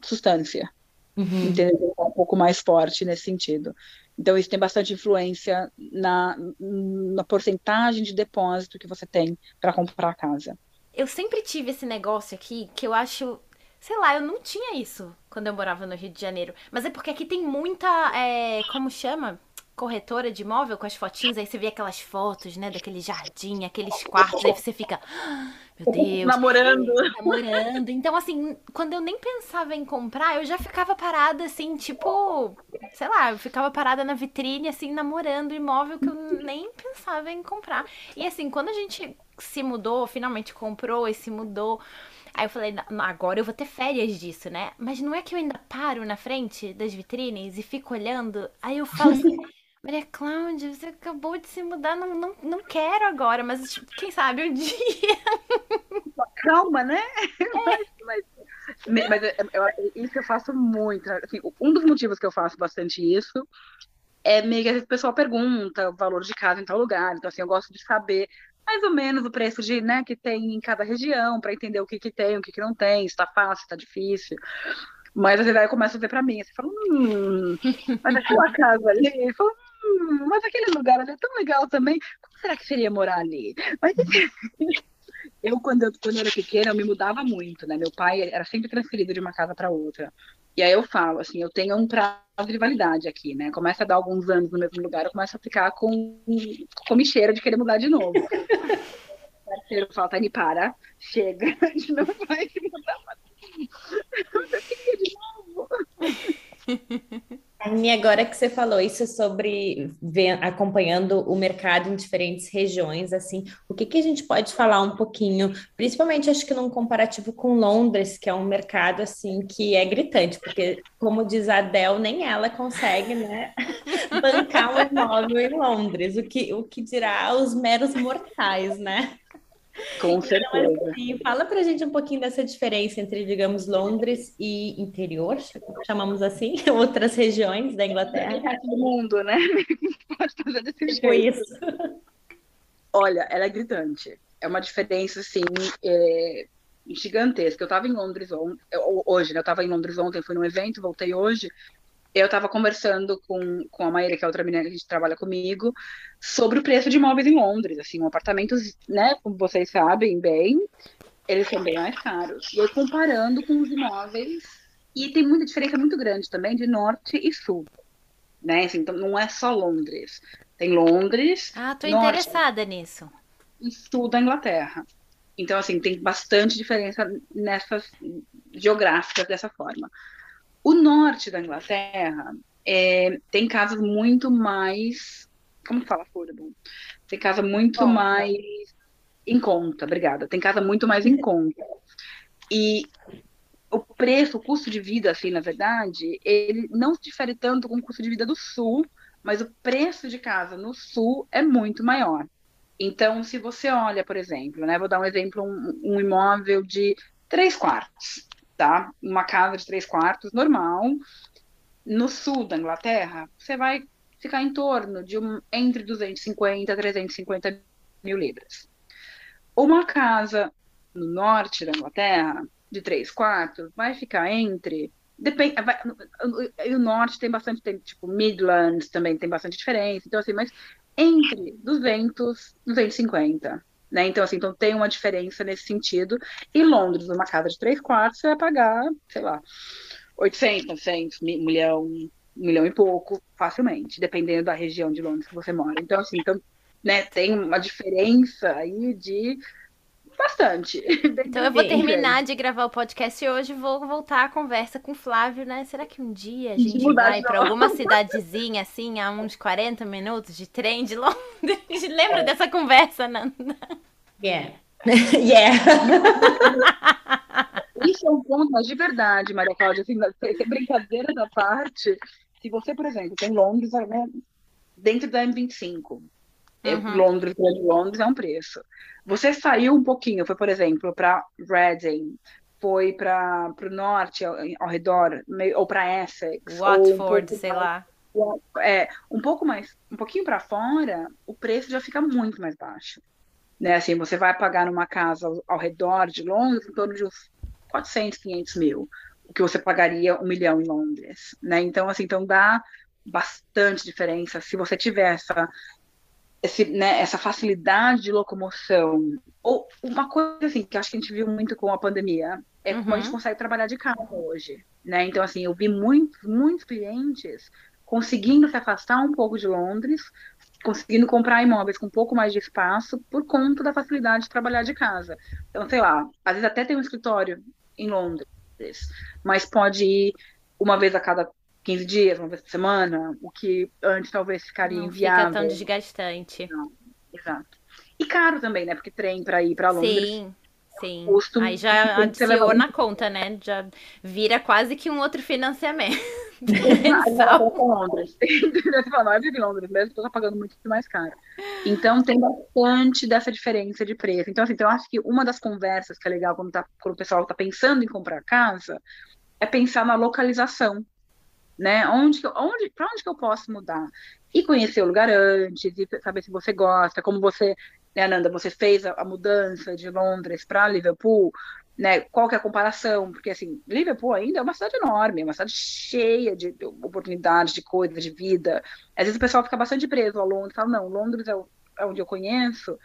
substância. Uhum. Entendeu? Um pouco mais forte nesse sentido. Então, isso tem bastante influência na, na porcentagem de depósito que você tem para comprar a casa. Eu sempre tive esse negócio aqui que eu acho. Sei lá, eu não tinha isso quando eu morava no Rio de Janeiro. Mas é porque aqui tem muita. É, como chama? Corretora de imóvel com as fotinhas. Aí você vê aquelas fotos, né? Daquele jardim, aqueles quartos. Aí você fica. Ah, meu Deus. Namorando. Namorando. Então, assim, quando eu nem pensava em comprar, eu já ficava parada, assim, tipo, sei lá, eu ficava parada na vitrine, assim, namorando imóvel que eu nem pensava em comprar. E, assim, quando a gente se mudou, finalmente comprou e se mudou. Aí eu falei, agora eu vou ter férias disso, né? Mas não é que eu ainda paro na frente das vitrines e fico olhando. Aí eu falo assim, Maria Cláudia, você acabou de se mudar, não, não, não quero agora, mas tipo, quem sabe um dia. Calma, né? É. Mas, mas, mas eu, isso eu faço muito. Né? Assim, um dos motivos que eu faço bastante isso é meio que o pessoal pergunta o valor de casa em tal lugar. Então, assim, eu gosto de saber mais ou menos o preço de, né, que tem em cada região, para entender o que, que tem, o que, que não tem, se está fácil, se está difícil. Mas às vezes aí começo a ver para mim, você fala, hum, mas aquela casa ali, falo, hum, mas aquele lugar ali é tão legal também, como será que seria morar ali? Mas eu, quando eu, quando eu era pequena, eu me mudava muito, né? Meu pai era sempre transferido de uma casa para outra. E aí eu falo, assim, eu tenho um prazo de validade aqui, né? Começa a dar alguns anos no mesmo lugar, eu começo a ficar com, com micheira de querer mudar de novo. o parceiro fala, Tani, para, chega, a gente não vai mudar Eu queria de novo. E agora que você falou isso sobre ver, acompanhando o mercado em diferentes regiões, assim, o que, que a gente pode falar um pouquinho, principalmente acho que num comparativo com Londres, que é um mercado assim que é gritante, porque como diz a Adele, nem ela consegue, né, bancar um imóvel em Londres, o que, o que dirá os meros mortais, né? Com então, certeza. Então, assim, fala pra gente um pouquinho dessa diferença entre, digamos, Londres e interior, chamamos assim, outras regiões da Inglaterra. É do mundo, né? Pode fazer desse tipo jeito. isso. Olha, ela é gritante. É uma diferença, assim, é, gigantesca. Eu estava em Londres hoje, né? Eu estava em Londres ontem, fui num evento, voltei hoje eu estava conversando com, com a Maíra, que é outra menina que a gente trabalha comigo, sobre o preço de imóveis em Londres. Assim, um apartamento, né, como vocês sabem bem, eles são bem mais caros. E eu comparando com os imóveis, e tem muita diferença muito grande também de norte e sul. Né? Assim, então, não é só Londres. Tem Londres. Ah, tô norte, interessada nisso. E sul da Inglaterra. Então, assim, tem bastante diferença nessas geográficas dessa forma. O norte da Inglaterra é, tem casas muito mais. Como fala affordable? Tem casa muito mais em conta, obrigada. Tem casa muito mais em conta. E o preço, o custo de vida, assim, na verdade, ele não se difere tanto com o custo de vida do sul, mas o preço de casa no sul é muito maior. Então, se você olha, por exemplo, né, vou dar um exemplo, um, um imóvel de três quartos tá? Uma casa de três quartos normal. No sul da Inglaterra, você vai ficar em torno de um, entre 250 e 350 mil libras. Uma casa no norte da Inglaterra, de três quartos, vai ficar entre. Depende, o norte tem bastante, tem, tipo, Midlands também tem bastante diferença, então assim, mas entre 200 e 250 né? Então, assim, então tem uma diferença nesse sentido. E Londres, numa casa de três quartos, você vai pagar, sei lá, 800, 900, um milhão, milhão e pouco, facilmente, dependendo da região de Londres que você mora. Então, assim, então, né, tem uma diferença aí de bastante. Então eu vou terminar de gravar o podcast hoje e vou voltar a conversa com o Flávio, né? Será que um dia a gente vai para alguma cidadezinha assim, a uns 40 minutos de trem de Londres? Lembra é. dessa conversa, Nanda? Yeah. yeah. Isso é um ponto, mas de verdade, Maria Cláudia, assim, brincadeira da parte, se você, por exemplo, tem Londres, né, dentro da M25, Uhum. Londres, Londres é um preço. Você saiu um pouquinho, foi, por exemplo, para Reading, foi para o norte, ao, ao, redor, ou para Essex. Watford, um sei lá. É, um pouco mais, um pouquinho para fora, o preço já fica muito mais baixo. Né? Assim, você vai pagar numa casa ao, ao redor de Londres em torno de uns 400, 500 mil, o que você pagaria um milhão em Londres, né? Então, assim, então dá bastante diferença se você tiver essa esse, né, essa facilidade de locomoção. Ou uma coisa assim que acho que a gente viu muito com a pandemia é uhum. como a gente uhum. consegue trabalhar de casa hoje, né? Então assim, eu vi muitos, muitos clientes conseguindo se afastar um pouco de Londres, conseguindo comprar imóveis com um pouco mais de espaço por conta da facilidade de trabalhar de casa. Então, sei lá, às vezes até tem um escritório em Londres, mas pode ir uma vez a cada 15 dias, uma vez por semana, o que antes talvez ficaria Não inviável. fica tão desgastante. Não, exato. E caro também, né? Porque trem para ir para Londres. Sim. Sim. Custo Aí já adicionou na conta, né? Já vira quase que um outro financiamento. Pra Londres. Não, eu vivo em Londres mesmo, tô pagando muito mais caro. Então tem bastante dessa diferença de preço. Então, assim, então, eu acho que uma das conversas que é legal quando, tá, quando o pessoal está pensando em comprar casa é pensar na localização. Né? Onde, onde, para onde que eu posso mudar? E conhecer o lugar antes, e saber se você gosta, como você, né, Ananda, você fez a, a mudança de Londres para Liverpool, né? Qual que é a comparação? Porque assim, Liverpool ainda é uma cidade enorme, é uma cidade cheia de oportunidades, de coisas, de vida. Às vezes o pessoal fica bastante preso a Londres, fala, não, Londres é, o- é onde eu conheço,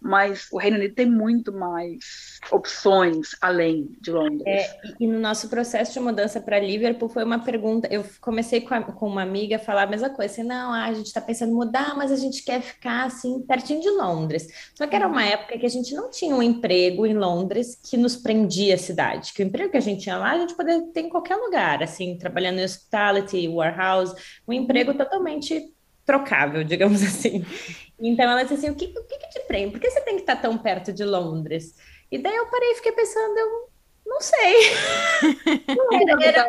mas o Reino Unido tem muito mais opções além de Londres. É, e- no nosso processo de mudança para Liverpool foi uma pergunta. Eu comecei com, a- com uma amiga a falar a mesma coisa, assim, não, ah, a gente está pensando em mudar, mas a gente quer ficar assim pertinho de Londres. Só que era uma época que a gente não tinha um emprego em Londres que nos prendia à cidade, que o emprego que a gente tinha lá a gente poderia ter em qualquer lugar, assim, trabalhando em hospitality, warehouse, um emprego totalmente trocável, digamos assim. Então ela disse assim, o que, o que que te prende? Por que você tem que estar tão perto de Londres? E daí eu parei e fiquei pensando, eu não sei. Era,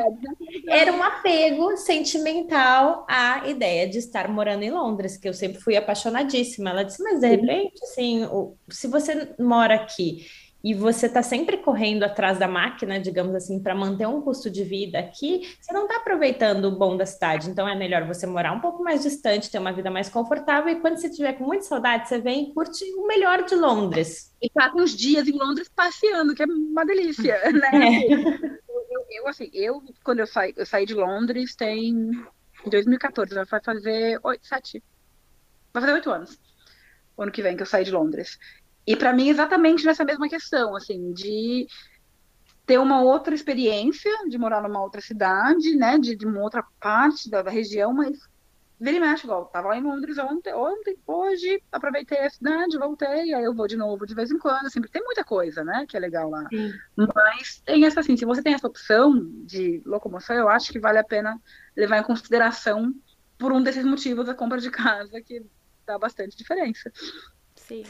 era um apego sentimental à ideia de estar morando em Londres, que eu sempre fui apaixonadíssima. Ela disse, mas de repente, assim, se você mora aqui e você está sempre correndo atrás da máquina, digamos assim, para manter um custo de vida aqui, você não está aproveitando o bom da cidade. Então é melhor você morar um pouco mais distante, ter uma vida mais confortável, e quando você tiver com muita saudade, você vem e curte o melhor de Londres. E passa uns dias em Londres passeando, que é uma delícia, né? Eu, eu, assim, eu, quando eu saí, eu saí de Londres tem em 2014, vai fazer oito, sete, vai fazer oito anos, o ano que vem que eu saí de Londres. E para mim, exatamente nessa mesma questão, assim, de ter uma outra experiência, de morar numa outra cidade, né, de, de uma outra parte da, da região, mas vira e mexe, igual, tava lá em Londres ontem, ontem, hoje, aproveitei a cidade, voltei, aí eu vou de novo de vez em quando, porque tem muita coisa, né, que é legal lá. Sim. Mas tem essa, assim, se você tem essa opção de locomoção, eu acho que vale a pena levar em consideração por um desses motivos a compra de casa, que dá bastante diferença. Sim.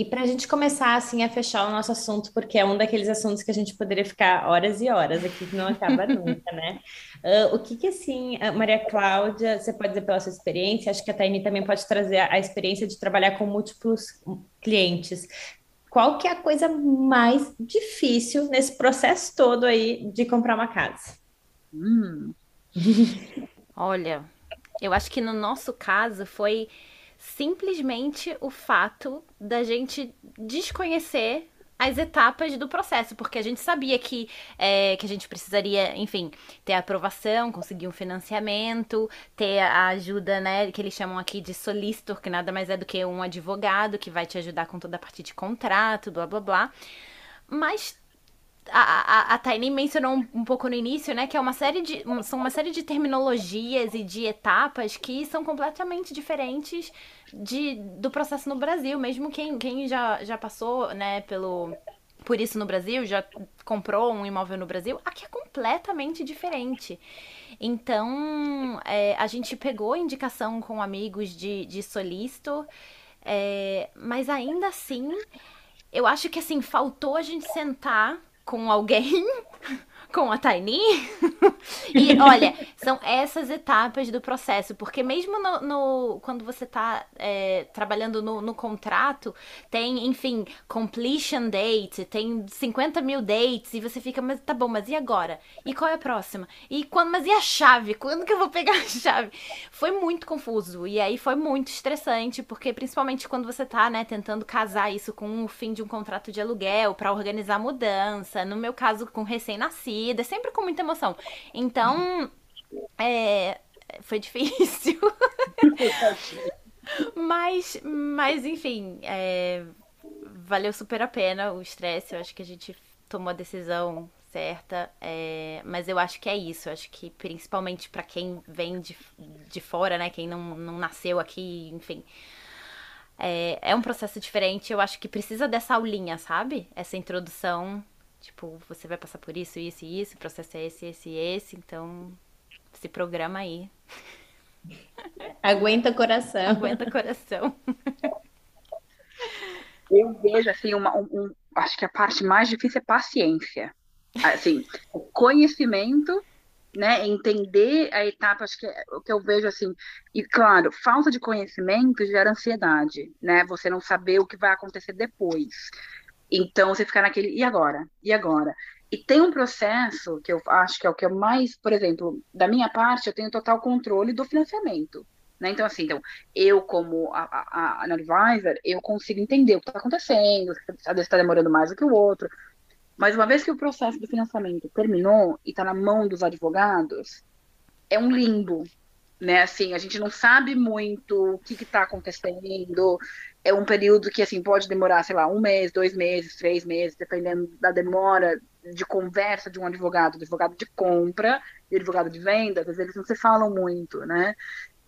E para a gente começar assim a fechar o nosso assunto, porque é um daqueles assuntos que a gente poderia ficar horas e horas aqui, que não acaba nunca, né? Ah, o que que assim, a Maria Cláudia, você pode dizer pela sua experiência, acho que a Taini também pode trazer a, a experiência de trabalhar com múltiplos clientes. Qual que é a coisa mais difícil nesse processo todo aí de comprar uma casa? Hum, Olha, eu acho que no nosso caso foi simplesmente o fato da gente desconhecer as etapas do processo, porque a gente sabia que, é, que a gente precisaria, enfim, ter aprovação, conseguir um financiamento, ter a ajuda, né, que eles chamam aqui de solicitor, que nada mais é do que um advogado que vai te ajudar com toda a parte de contrato, blá blá blá. Mas a, a, a mencionou um, um pouco no início, né, que é uma série de, um- são uma série de terminologias e de etapas que são completamente diferentes de, do processo no Brasil. Mesmo quem, quem já, já passou, né, pelo, por isso no Brasil, já comprou um imóvel no Brasil, aqui é completamente diferente. Então, é, a gente pegou indicação com amigos de, de solícito, é, mas ainda assim, eu acho que assim, faltou a gente sentar com alguém, com a Taini. e olha, são essas etapas do processo, porque mesmo no, no- quando você tá é, trabalhando no, no contrato, tem, enfim, completion date, tem 50 mil dates, e você fica, mas tá bom, mas e agora? E qual é a próxima? E quando, mas e a chave? Quando que eu vou pegar a chave? Foi muito confuso, e aí foi muito estressante, porque principalmente quando você tá, né, tentando casar isso com o fim de um contrato de aluguel, pra organizar mudança, no meu caso com recém-nascida, é sempre com muita emoção. Então, é, foi difícil. mas, mas, enfim, é, valeu super a pena o estresse. Eu acho que a gente tomou a decisão certa, é, mas eu acho que é isso. Eu acho que principalmente para quem vem de, de fora, né? Quem não, não nasceu aqui, enfim. É, é um processo diferente. Eu acho que precisa dessa aulinha, sabe? Essa introdução. Tipo, você vai passar por isso, isso e isso. O processo é esse, esse e esse. Então, se programa aí. Aguenta coração. Aguenta coração. Eu vejo assim uma, um, um, acho que a parte mais difícil é paciência. Assim, o conhecimento, né, entender a etapa, acho que é o que eu vejo assim, e claro, falta de conhecimento gera ansiedade, né? Você não saber o que vai acontecer depois. Então você fica naquele e agora? E agora? E tem um processo que eu acho que é o que eu mais, por exemplo, da minha parte, eu tenho total controle do financiamento. Né? Então, assim, então, eu como a, a, a advisor, eu consigo entender o que está acontecendo, se está demorando mais do que o outro. Mas uma vez que o processo do financiamento terminou e está na mão dos advogados, é um limbo, né? Assim, a gente não sabe muito o que está acontecendo. É um período que assim pode demorar, sei lá, um mês, dois meses, três meses, dependendo da demora de conversa de um advogado, do advogado de compra e advogado de venda. Às vezes não se falam muito, né?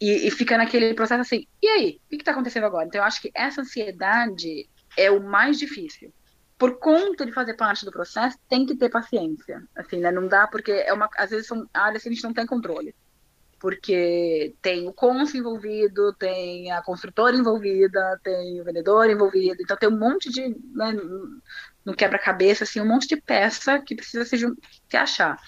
E, e fica naquele processo assim. E aí, o que está acontecendo agora? Então eu acho que essa ansiedade é o mais difícil por conta de fazer parte do processo, tem que ter paciência. Assim, né? Não dá porque é uma, às vezes são áreas que a gente não tem controle porque tem o cônsul envolvido, tem a construtora envolvida, tem o vendedor envolvido, então tem um monte de, né, no quebra-cabeça, assim, um monte de peça que precisa se, se achar.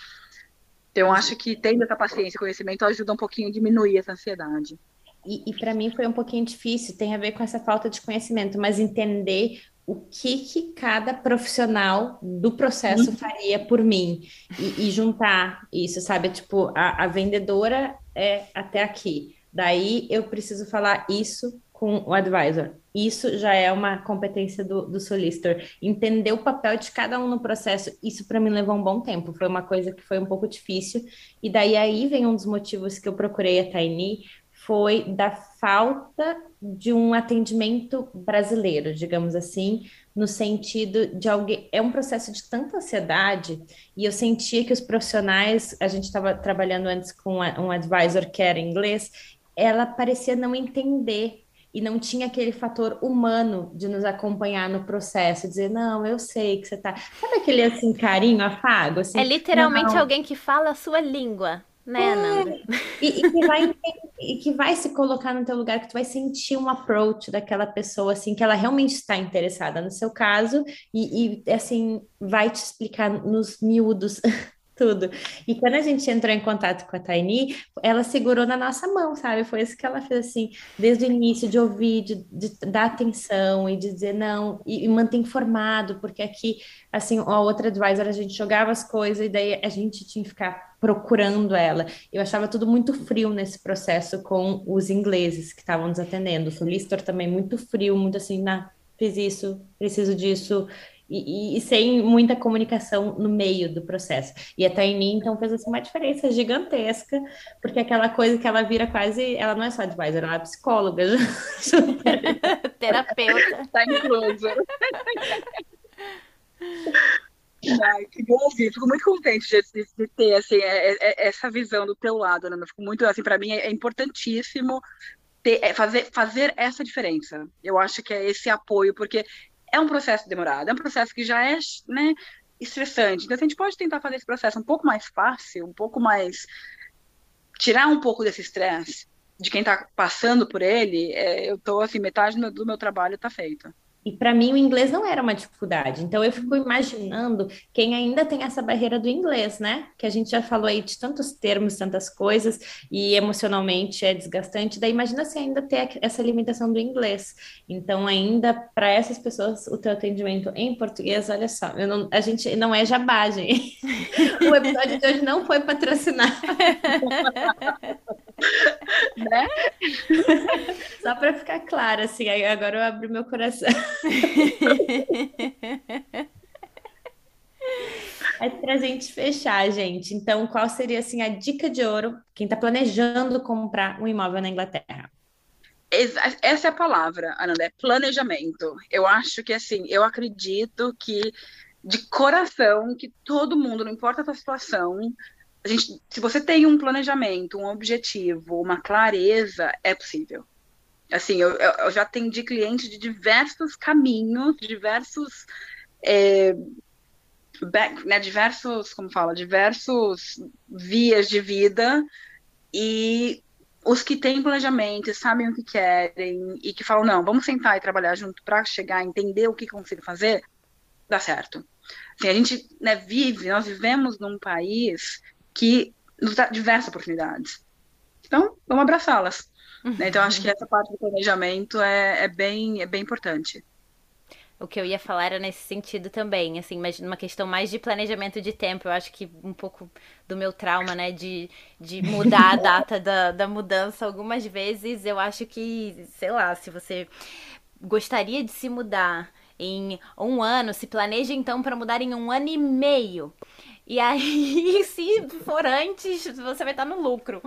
Então, eu acho que tendo essa paciência e conhecimento ajuda um pouquinho a diminuir essa ansiedade. E, e para mim foi um pouquinho difícil, tem a ver com essa falta de conhecimento, mas entender o que, que cada profissional do processo uhum. faria por mim e, e juntar isso, sabe? Tipo, a, a, vendedora é até aqui. Daí eu preciso falar isso com o advisor. Isso já é uma competência do, do solicitor. Entender o papel de cada um no processo, isso para mim levou um bom tempo. Foi uma coisa que foi um pouco difícil. E daí aí vem um dos motivos que eu procurei a Taini, foi da falta de um atendimento brasileiro, digamos assim, no sentido de alguém. É um processo de tanta ansiedade, e eu sentia que os profissionais, a gente estava trabalhando antes com um advisor que era inglês, ela parecia não entender e não tinha aquele fator humano de nos acompanhar no processo, dizer, não, eu sei que você tá. Sabe aquele assim, carinho, afago? Assim, é literalmente não. alguém que fala a sua língua né, é, Nanda? E, e, que vai, e que vai se colocar no teu lugar, que tu vai sentir um approach daquela pessoa, assim, que ela realmente está interessada no seu caso, e, e assim, vai te explicar nos miúdos tudo. E quando a gente entrou em contato com a Taini, ela segurou na nossa mão, sabe? Foi isso que ela fez, assim, desde o início, de ouvir, de, de dar atenção e de dizer não, e, e, manter informado, porque aqui, assim, a outra advisor, a gente jogava as coisas e daí a gente tinha que ficar procurando ela. Eu achava tudo muito frio nesse processo com os ingleses que estavam nos atendendo. O solicitor também muito frio, muito assim, na, fiz isso, preciso disso, e, e, sem muita comunicação no meio do processo. E a Taini, então, fez assim, uma diferença gigantesca, porque aquela coisa que ela vira quase, ela não é só advisor, ela é psicóloga. Terapeuta. Tá incluso. Que bom ouvir, fico muito contente de, de, ter assim, é, é, é, essa visão do teu lado, Ana. Fico muito, assim, para mim é, é importantíssimo ter, fazer, fazer essa diferença. Eu acho que é esse apoio, porque é um processo demorado, é um processo que já é né, estressante. Então, a gente pode tentar fazer esse processo um pouco mais fácil, um pouco mais. tirar um pouco desse estresse de quem está passando por ele, é, eu estou assim, metade do meu, do meu trabalho está feito. E para mim o inglês não era uma dificuldade. Então eu fico imaginando quem ainda tem essa barreira do inglês, né? Que a gente já falou aí de tantos termos, tantas coisas, e emocionalmente é desgastante. Daí imagina se ainda ter essa limitação do inglês. Então, ainda para essas pessoas, o teu atendimento em português, olha só, não, a gente não é jabagem. o episódio de hoje não foi patrocinado. né? Só para ficar claro, assim, agora eu abro meu coração. É para a gente fechar, gente. Então, qual seria assim a dica de ouro quem está planejando comprar um imóvel na Inglaterra? Essa é a palavra, Ananda, é planejamento. Eu acho que assim, eu acredito que de coração que todo mundo, não importa a sua situação, a gente, se você tem um planejamento, um objetivo, uma clareza, é possível. Assim, eu, eu já atendi clientes de diversos caminhos, diversos é, back, né, diversos, como fala, diversos vias de vida e os que têm planejamento, sabem o que querem e que falam, não, vamos sentar e trabalhar junto para chegar a entender o que consigo fazer, dá certo. Assim, a gente né, vive, nós vivemos num país que nos dá diversas oportunidades. Então, vamos abraçá-las. Uhum. Né? Então, acho que essa parte do planejamento é, é, bem, é bem importante. O que eu ia falar era nesse sentido também, assim, mas numa questão mais de planejamento de tempo. Eu acho que um pouco do meu trauma, né, de, de mudar a data da, da mudança algumas vezes. Eu acho que, sei lá, se você gostaria de se mudar em um ano, se planeja então para mudar em um ano e meio. E aí, se for antes, você vai estar no lucro.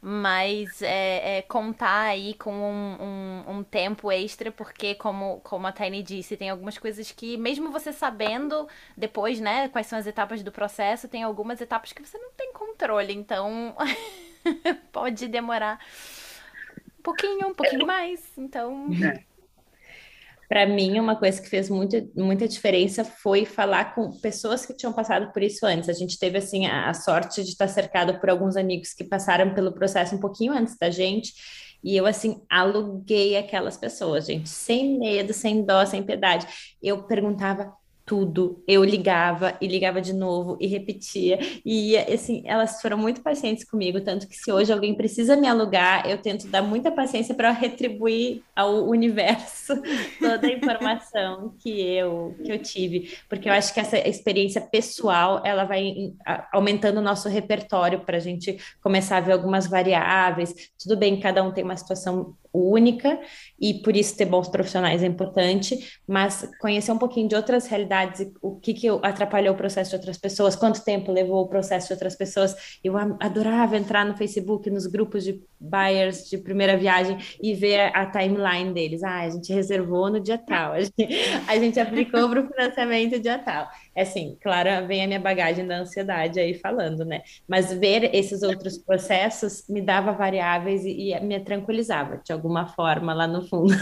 Mas é, é contar aí com um, um, um, tempo extra, porque, como, como a Tiny disse, tem algumas coisas que, mesmo você sabendo depois, né, quais são as etapas do processo, tem algumas etapas que você não tem controle. Então, pode demorar um pouquinho, um pouquinho mais. Então. É para mim, uma coisa que fez muito, muita diferença foi falar com pessoas que tinham passado por isso antes. A gente teve, assim, a, a sorte de estar cercado por alguns amigos que passaram pelo processo um pouquinho antes da gente. E eu, assim, aluguei aquelas pessoas, gente, sem medo, sem dó, sem piedade. Eu perguntava tudo. Eu ligava e ligava de novo e repetia. E assim, elas foram muito pacientes comigo, tanto que se hoje alguém precisa me alugar, eu tento dar muita paciência para retribuir ao universo toda a informação que eu que eu tive, porque eu acho que essa experiência pessoal, ela vai aumentando o nosso repertório para a gente começar a ver algumas variáveis. Tudo bem, cada um tem uma situação única e por isso ter bons profissionais é importante, mas conhecer um pouquinho de outras realidades, o que que atrapalhou o processo de outras pessoas, quanto tempo levou o processo de outras pessoas. Eu adorava entrar no Facebook, nos grupos de buyers de primeira viagem e ver a timeline deles. Ah, a gente reservou no dia tal, a gente, a gente aplicou para o financiamento dia tal. É assim, claro, vem a minha bagagem da ansiedade aí falando, né? Mas ver esses outros processos me dava variáveis e, e me tranquilizava de alguma forma lá no fundo.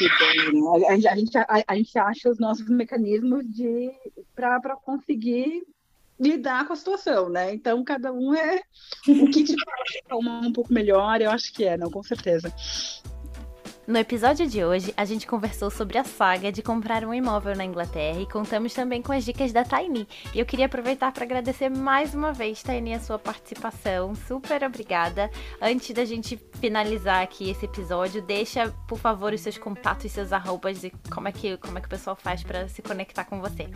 Né? a, gente, a, a, gente acha os nossos mecanismos de para conseguir lidar com a situação, né? Então cada um é o que te faz um pouco melhor, eu acho que é, não, com certeza. No episódio de hoje, a gente conversou sobre a saga de comprar um imóvel na Inglaterra e contamos também com as dicas da Taini. E eu queria aproveitar para agradecer mais uma vez, Taini, a sua participação. Super obrigada. Antes da gente finalizar aqui esse episódio, deixa, por favor, os seus contatos seus arrobas e como é que, como é que o pessoal faz para se conectar com você.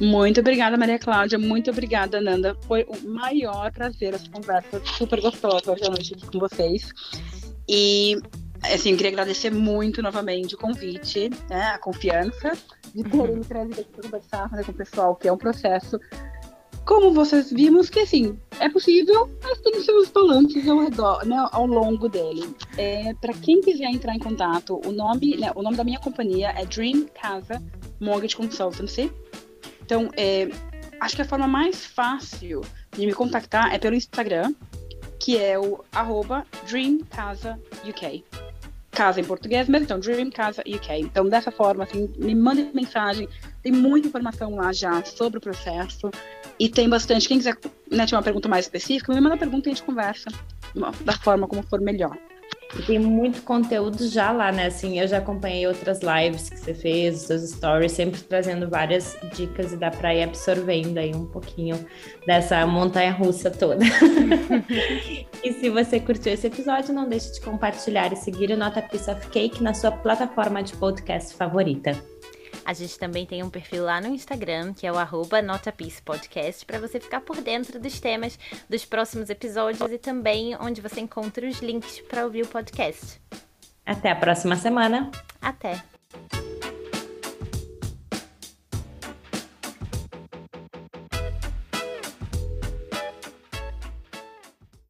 Muito obrigada, Maria Cláudia. Muito obrigada, Nanda. Foi o maior prazer essa conversa super gostosa hoje à noite com vocês. E assim, eu queria agradecer muito novamente o convite, né, a confiança de terem me trazido aqui para conversar né, com o pessoal, que é um processo, como vocês vimos, que assim, é possível, mas tem seus balanços ao redor, né, ao longo dele. É, para quem quiser entrar em contato, o nome, né, o nome da minha companhia é Dream Casa Mortgage Consultancy. Então, é, acho que a forma mais fácil de me contactar é pelo Instagram, que é o arroba DreamCasaUK casa em português, mas então Dream Casa UK. Então, dessa forma, assim, me mande mensagem. Tem muita informação lá já sobre o processo. E tem bastante. Quem quiser né, ter uma pergunta mais específica, me manda pergunta e a gente conversa da forma como for melhor. E tem muito conteúdo já lá, né? Assim, eu já acompanhei outras lives que você fez, os seus stories, sempre trazendo várias dicas e dá para ir absorvendo aí um pouquinho dessa montanha russa toda. e se você curtiu esse episódio, não deixe de compartilhar e seguir o Nota Piece of Cake na sua plataforma de podcast favorita. A gente também tem um perfil lá no Instagram, que é o arroba Podcast, para você ficar por dentro dos temas dos próximos episódios e também onde você encontra os links para ouvir o podcast. Até a próxima semana. Até!